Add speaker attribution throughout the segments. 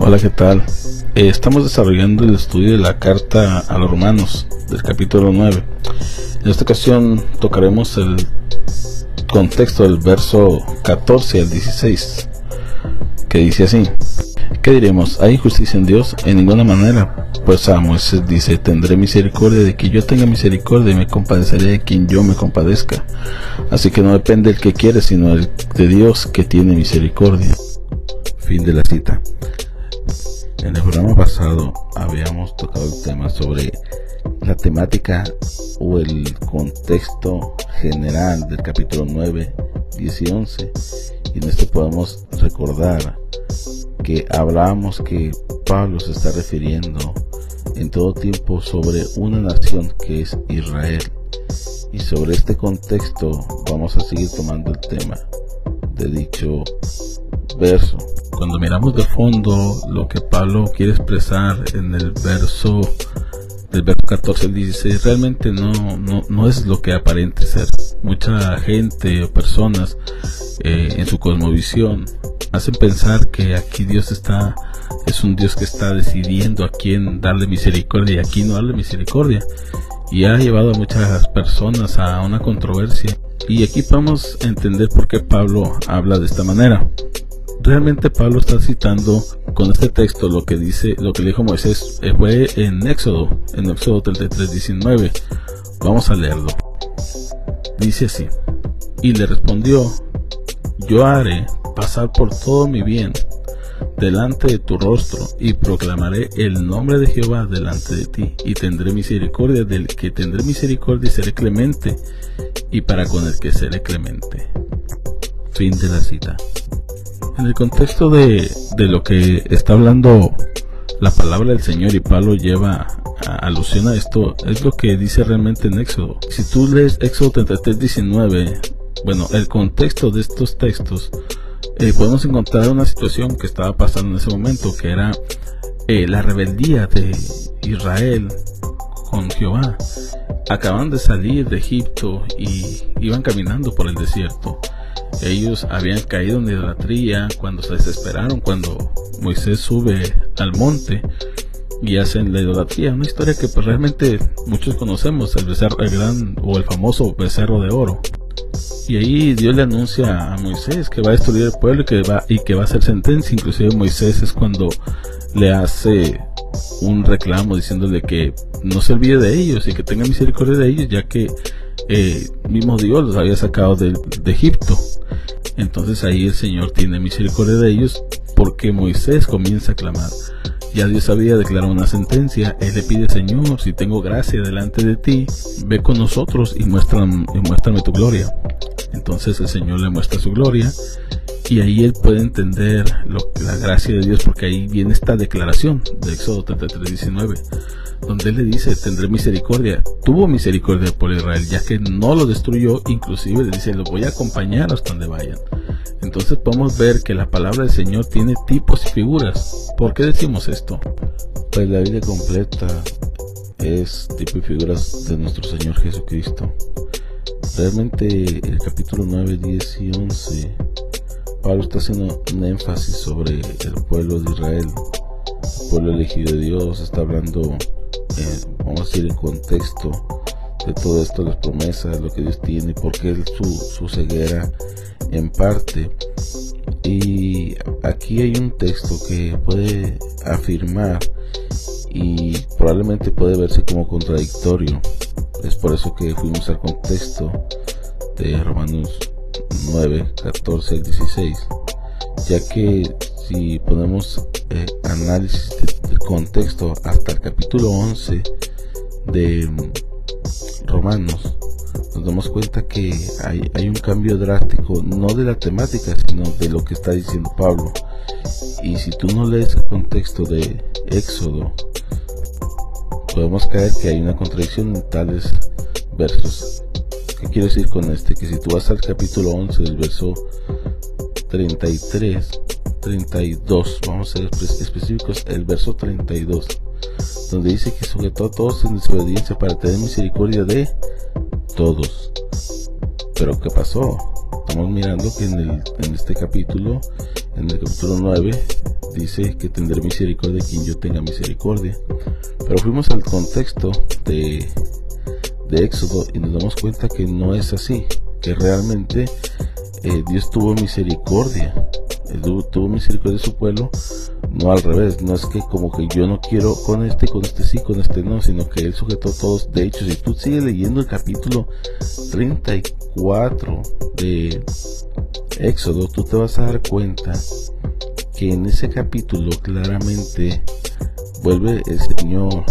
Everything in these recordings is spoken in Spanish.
Speaker 1: Hola, ¿qué tal? Eh, estamos desarrollando el estudio de la carta a los romanos del capítulo 9. En esta ocasión tocaremos el contexto del verso 14 al 16, que dice así. ¿Qué diremos? ¿Hay injusticia en Dios? En ninguna manera. Pues a Moisés dice, tendré misericordia de que yo tenga misericordia y me compadeceré de quien yo me compadezca. Así que no depende el que quiere, sino el de Dios que tiene misericordia. Fin de la cita. En el programa pasado habíamos tocado el tema sobre la temática o el contexto general del capítulo 9, 10 y 11. Y en esto podemos recordar que hablábamos que Pablo se está refiriendo en todo tiempo sobre una nación que es Israel. Y sobre este contexto vamos a seguir tomando el tema de dicho verso. Cuando miramos de fondo lo que Pablo quiere expresar en el verso del verso 14 al 16 realmente no, no, no es lo que aparente ser. Mucha gente o personas eh, en su cosmovisión hacen pensar que aquí Dios está es un Dios que está decidiendo a quién darle misericordia y a quién no darle misericordia y ha llevado a muchas personas a una controversia y aquí podemos entender por qué Pablo habla de esta manera realmente Pablo está citando con este texto lo que dice lo que dijo Moisés eh, fue en Éxodo en Éxodo 33 19 vamos a leerlo dice así y le respondió yo haré pasar por todo mi bien delante de tu rostro y proclamaré el nombre de Jehová delante de ti y tendré misericordia del que tendré misericordia y seré clemente y para con el que seré clemente. Fin de la cita. En el contexto de, de lo que está hablando la palabra del Señor y Pablo lleva a, alusión a esto, es lo que dice realmente en Éxodo. Si tú lees Éxodo 33, 19, bueno, el contexto de estos textos eh, podemos encontrar una situación que estaba pasando en ese momento, que era eh, la rebeldía de Israel con Jehová. Acaban de salir de Egipto y iban caminando por el desierto. Ellos habían caído en idolatría cuando se desesperaron, cuando Moisés sube al monte y hacen la idolatría. Una historia que pues, realmente muchos conocemos, el becerro, el gran o el famoso becerro de oro. Y ahí Dios le anuncia a Moisés que va a destruir el pueblo y que va, y que va a hacer sentencia. Inclusive Moisés es cuando le hace un reclamo diciéndole que no se olvide de ellos y que tenga misericordia de ellos, ya que eh, mismo Dios los había sacado de, Egipto. Entonces ahí el Señor tiene misericordia de ellos porque Moisés comienza a clamar. Ya Dios había declarado una sentencia. Él le pide, Señor, si tengo gracia delante de ti, ve con nosotros y muéstrame, y muéstrame tu gloria. Entonces el Señor le muestra su gloria y ahí él puede entender la gracia de Dios porque ahí viene esta declaración de Éxodo 33, 19 donde él le dice, tendré misericordia. Tuvo misericordia por Israel, ya que no lo destruyó, inclusive le dice, lo voy a acompañar hasta donde vayan. Entonces podemos ver que la palabra del Señor tiene tipos y figuras. ¿Por qué decimos esto?
Speaker 2: Pues la Biblia completa es tipo y figuras de nuestro Señor Jesucristo. Realmente el capítulo 9, 10 y 11, Pablo está haciendo un énfasis sobre el pueblo de Israel, el pueblo elegido de Dios, está hablando, eh, vamos a decir, en contexto de todo esto, las promesas, lo que Dios tiene, porque él su, su ceguera en parte. Y aquí hay un texto que puede afirmar y probablemente puede verse como contradictorio es por eso que fuimos al contexto de Romanos 9, 14 al 16, ya que si ponemos eh, análisis del contexto hasta el capítulo 11 de mm, Romanos, nos damos cuenta que hay, hay un cambio drástico, no de la temática, sino de lo que está diciendo Pablo. Y si tú no lees el contexto de Éxodo podemos caer que hay una contradicción en tales versos. ¿Qué quiero decir con este? Que si tú vas al capítulo 11 del verso 33, 32, vamos a ser específicos, el verso 32, donde dice que sujetó a todos en desobediencia para tener misericordia de todos. Pero ¿qué pasó? Estamos mirando que en, el, en este capítulo, en el capítulo 9, dice que tendré misericordia quien yo tenga misericordia. Pero fuimos al contexto de, de Éxodo y nos damos cuenta que no es así, que realmente eh, Dios tuvo misericordia, tuvo, misericordia de su pueblo, no al revés, no es que como que yo no quiero con este, con este sí, con este no, sino que Él sujetó todos. De hecho, si tú sigues leyendo el capítulo 34 de Éxodo, tú te vas a dar cuenta que en ese capítulo claramente vuelve el Señor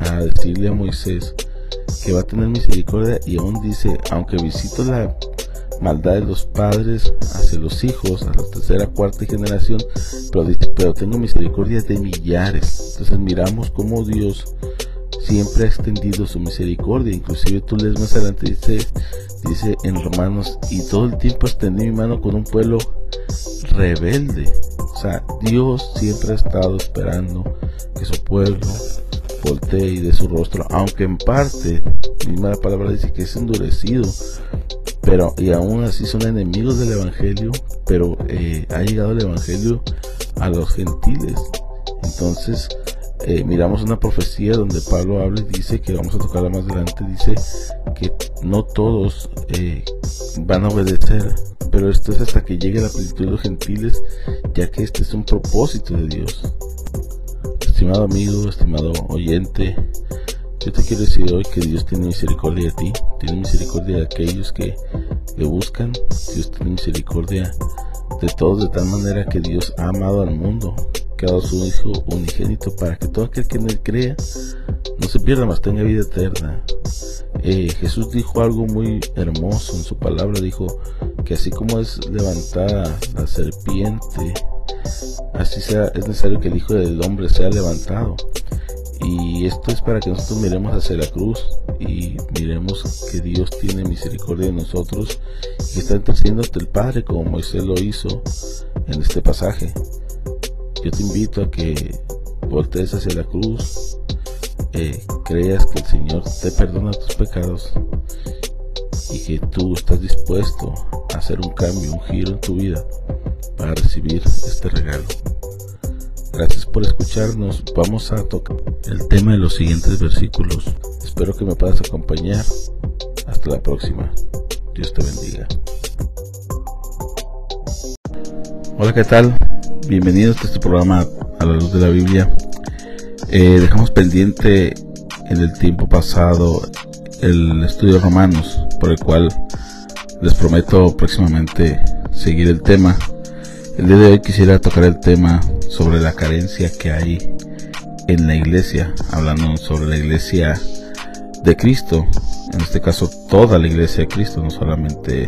Speaker 2: a decirle a Moisés que va a tener misericordia y aún dice, aunque visito la maldad de los padres hacia los hijos, a la tercera, cuarta generación, pero tengo misericordia de millares. Entonces miramos cómo Dios siempre ha extendido su misericordia. Inclusive tú lees más adelante, dice, dice en Romanos, y todo el tiempo extendí mi mano con un pueblo rebelde. O sea, Dios siempre ha estado esperando que su pueblo y de su rostro, aunque en parte, misma la palabra dice que es endurecido, pero y aún así son enemigos del evangelio pero eh, ha llegado el evangelio a los gentiles. Entonces eh, miramos una profecía donde Pablo habla y dice que vamos a tocarla más adelante dice que no todos eh, van a obedecer pero esto es hasta que llegue la plenitud de los gentiles ya que este es un propósito de Dios estimado amigo estimado oyente yo te quiero decir hoy que Dios tiene misericordia de ti, tiene misericordia de aquellos que le buscan, Dios tiene misericordia de todos de tal manera que Dios ha amado al mundo, que su Hijo unigénito para que todo aquel que en él crea no se pierda, más tenga vida eterna. Eh, Jesús dijo algo muy hermoso en su palabra, dijo que así como es levantada la serpiente, así sea, es necesario que el Hijo del Hombre sea levantado. Y esto es para que nosotros miremos hacia la cruz y miremos que Dios tiene misericordia de nosotros y está intercediendo ante el Padre como Moisés lo hizo en este pasaje. Yo te invito a que voltees hacia la cruz, eh, creas que el Señor te perdona tus pecados y que tú estás dispuesto a hacer un cambio, un giro en tu vida para recibir este regalo. Gracias por escucharnos. Vamos a tocar el tema de los siguientes versículos. Espero que me puedas acompañar. Hasta la próxima. Dios te bendiga. Hola, ¿qué tal? Bienvenidos a este programa a la luz de la Biblia. Eh, dejamos pendiente en el tiempo pasado el estudio de Romanos, por el cual les prometo próximamente seguir el tema. El día de hoy quisiera tocar el tema sobre la carencia que hay en la iglesia, hablando sobre la iglesia de Cristo, en este caso toda la iglesia de Cristo, no solamente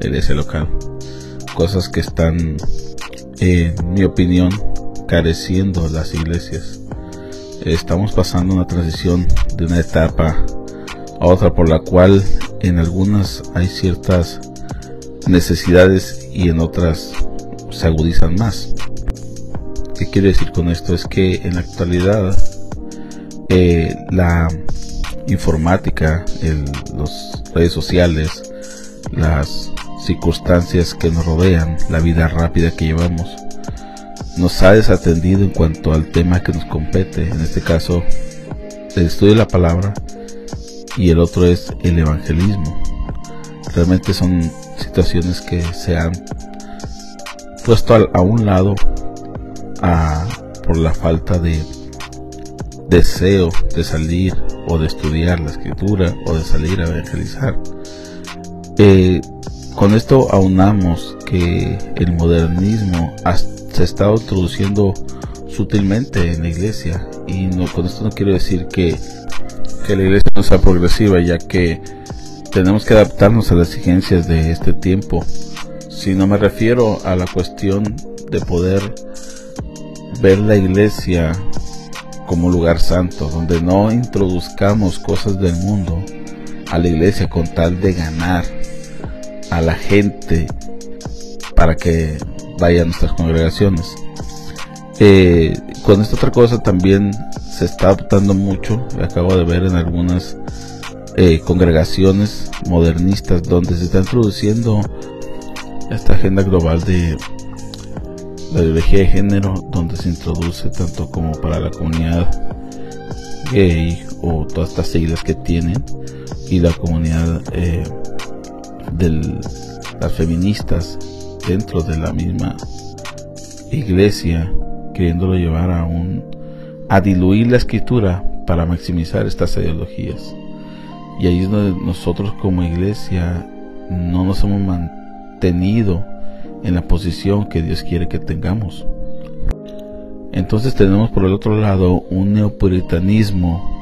Speaker 2: la iglesia local. Cosas que están, en mi opinión, careciendo las iglesias. Estamos pasando una transición de una etapa a otra por la cual en algunas hay ciertas necesidades y en otras se agudizan más. ¿Qué quiero decir con esto? Es que en la actualidad eh, la informática, las redes sociales, las circunstancias que nos rodean, la vida rápida que llevamos, nos ha desatendido en cuanto al tema que nos compete, en este caso el estudio de la palabra y el otro es el evangelismo. Realmente son situaciones que se han puesto a, un lado por la falta de deseo de salir o de estudiar la escritura o de salir a evangelizar. Eh, con esto aunamos que el modernismo se está introduciendo sutilmente en la iglesia y no, con esto no quiero decir que, que la iglesia no sea progresiva ya que tenemos que adaptarnos a las exigencias de este tiempo no me refiero a la cuestión de poder ver la iglesia como lugar santo, donde no introduzcamos cosas del mundo a la iglesia con tal de ganar a la gente para que vaya a nuestras congregaciones. Eh, con esta otra cosa también se está adoptando mucho, acabo de ver en algunas eh, congregaciones modernistas donde se está introduciendo esta agenda global de
Speaker 1: la ideología de género donde se introduce tanto como para la comunidad gay o todas estas siglas que tienen y la comunidad eh, de las feministas dentro de la misma iglesia queriéndolo llevar a un a diluir la escritura para maximizar estas ideologías. Y ahí es donde nosotros como iglesia no nos hemos mantenido en la posición que Dios quiere que tengamos. Entonces tenemos por el otro lado un neopuritanismo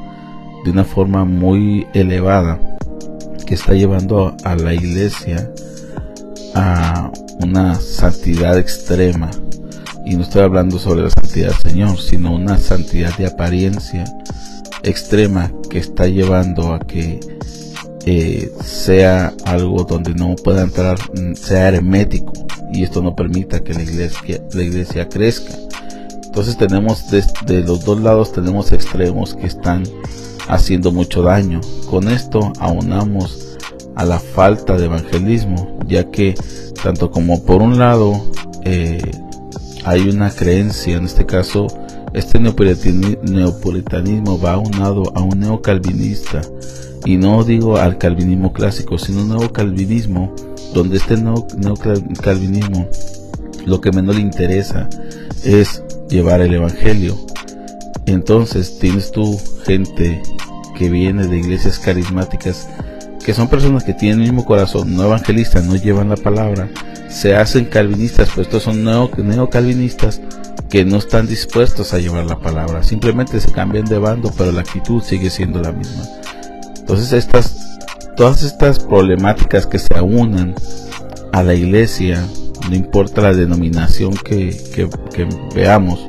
Speaker 1: de una forma muy elevada que está llevando a la iglesia a una santidad extrema. Y no estoy hablando sobre la santidad del Señor, sino una santidad de apariencia extrema que está llevando a que eh, sea algo donde no pueda entrar, sea hermético y esto no permita que la iglesia, la iglesia crezca. Entonces tenemos de, los dos lados tenemos extremos que están haciendo mucho daño. Con esto aunamos a la falta de evangelismo, ya que tanto como por un lado eh, hay una creencia, en este caso este neopuritanismo va aunado a un neocalvinista y no digo al calvinismo clásico, sino un nuevo calvinismo, donde este nuevo, calvinismo lo que menos le interesa es llevar el evangelio. Entonces tienes tú gente que viene de iglesias carismáticas, que son personas que tienen el mismo corazón, no evangelistas, no llevan la palabra, se hacen calvinistas, pues estos son neo, calvinistas que no están dispuestos a llevar la palabra, simplemente se cambian de bando, pero la actitud sigue siendo la misma. Entonces estas, todas estas problemáticas que se aunan a la iglesia, no importa la denominación que, veamos,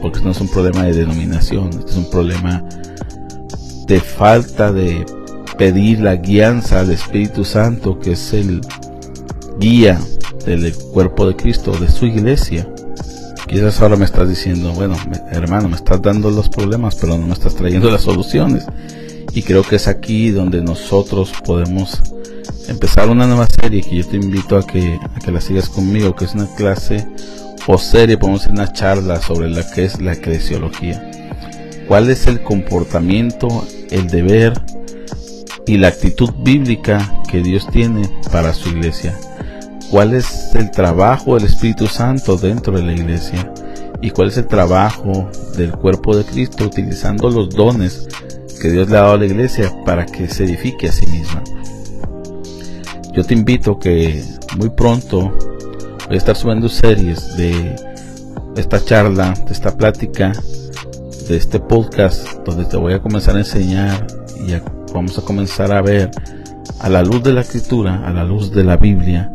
Speaker 1: porque no es un problema de denominación, es un problema de falta de pedir la guianza al Espíritu Santo, que es el guía del cuerpo de Cristo, de su iglesia. Quizás ahora me estás diciendo, bueno, hermano, me estás dando los problemas, pero no me estás trayendo las soluciones. Y creo que es aquí donde nosotros podemos empezar una nueva serie que yo te invito a que, a que la sigas conmigo, que es una clase o serie, podemos hacer una charla sobre la que es la eclesiología. ¿Cuál es el comportamiento, el deber y la actitud bíblica que Dios tiene para su iglesia? ¿Cuál es el trabajo del Espíritu Santo dentro de la iglesia? ¿Y cuál es el trabajo del cuerpo de Cristo utilizando los dones que Dios le ha dado a la iglesia para que se edifique a sí misma. Yo te invito que muy pronto voy a estar subiendo series de esta charla, de esta plática, de este podcast, donde te voy a comenzar a enseñar y vamos a comenzar a ver a la luz de la escritura, a la luz de la Biblia,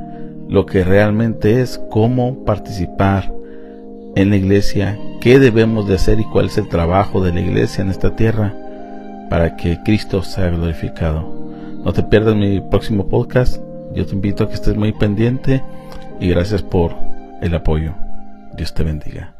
Speaker 1: lo que realmente es cómo participar en la iglesia, qué debemos de hacer y cuál es el trabajo de la iglesia en esta tierra para que Cristo sea glorificado. No te pierdas mi próximo podcast. Yo te invito a que estés muy pendiente y gracias por el apoyo. Dios te bendiga.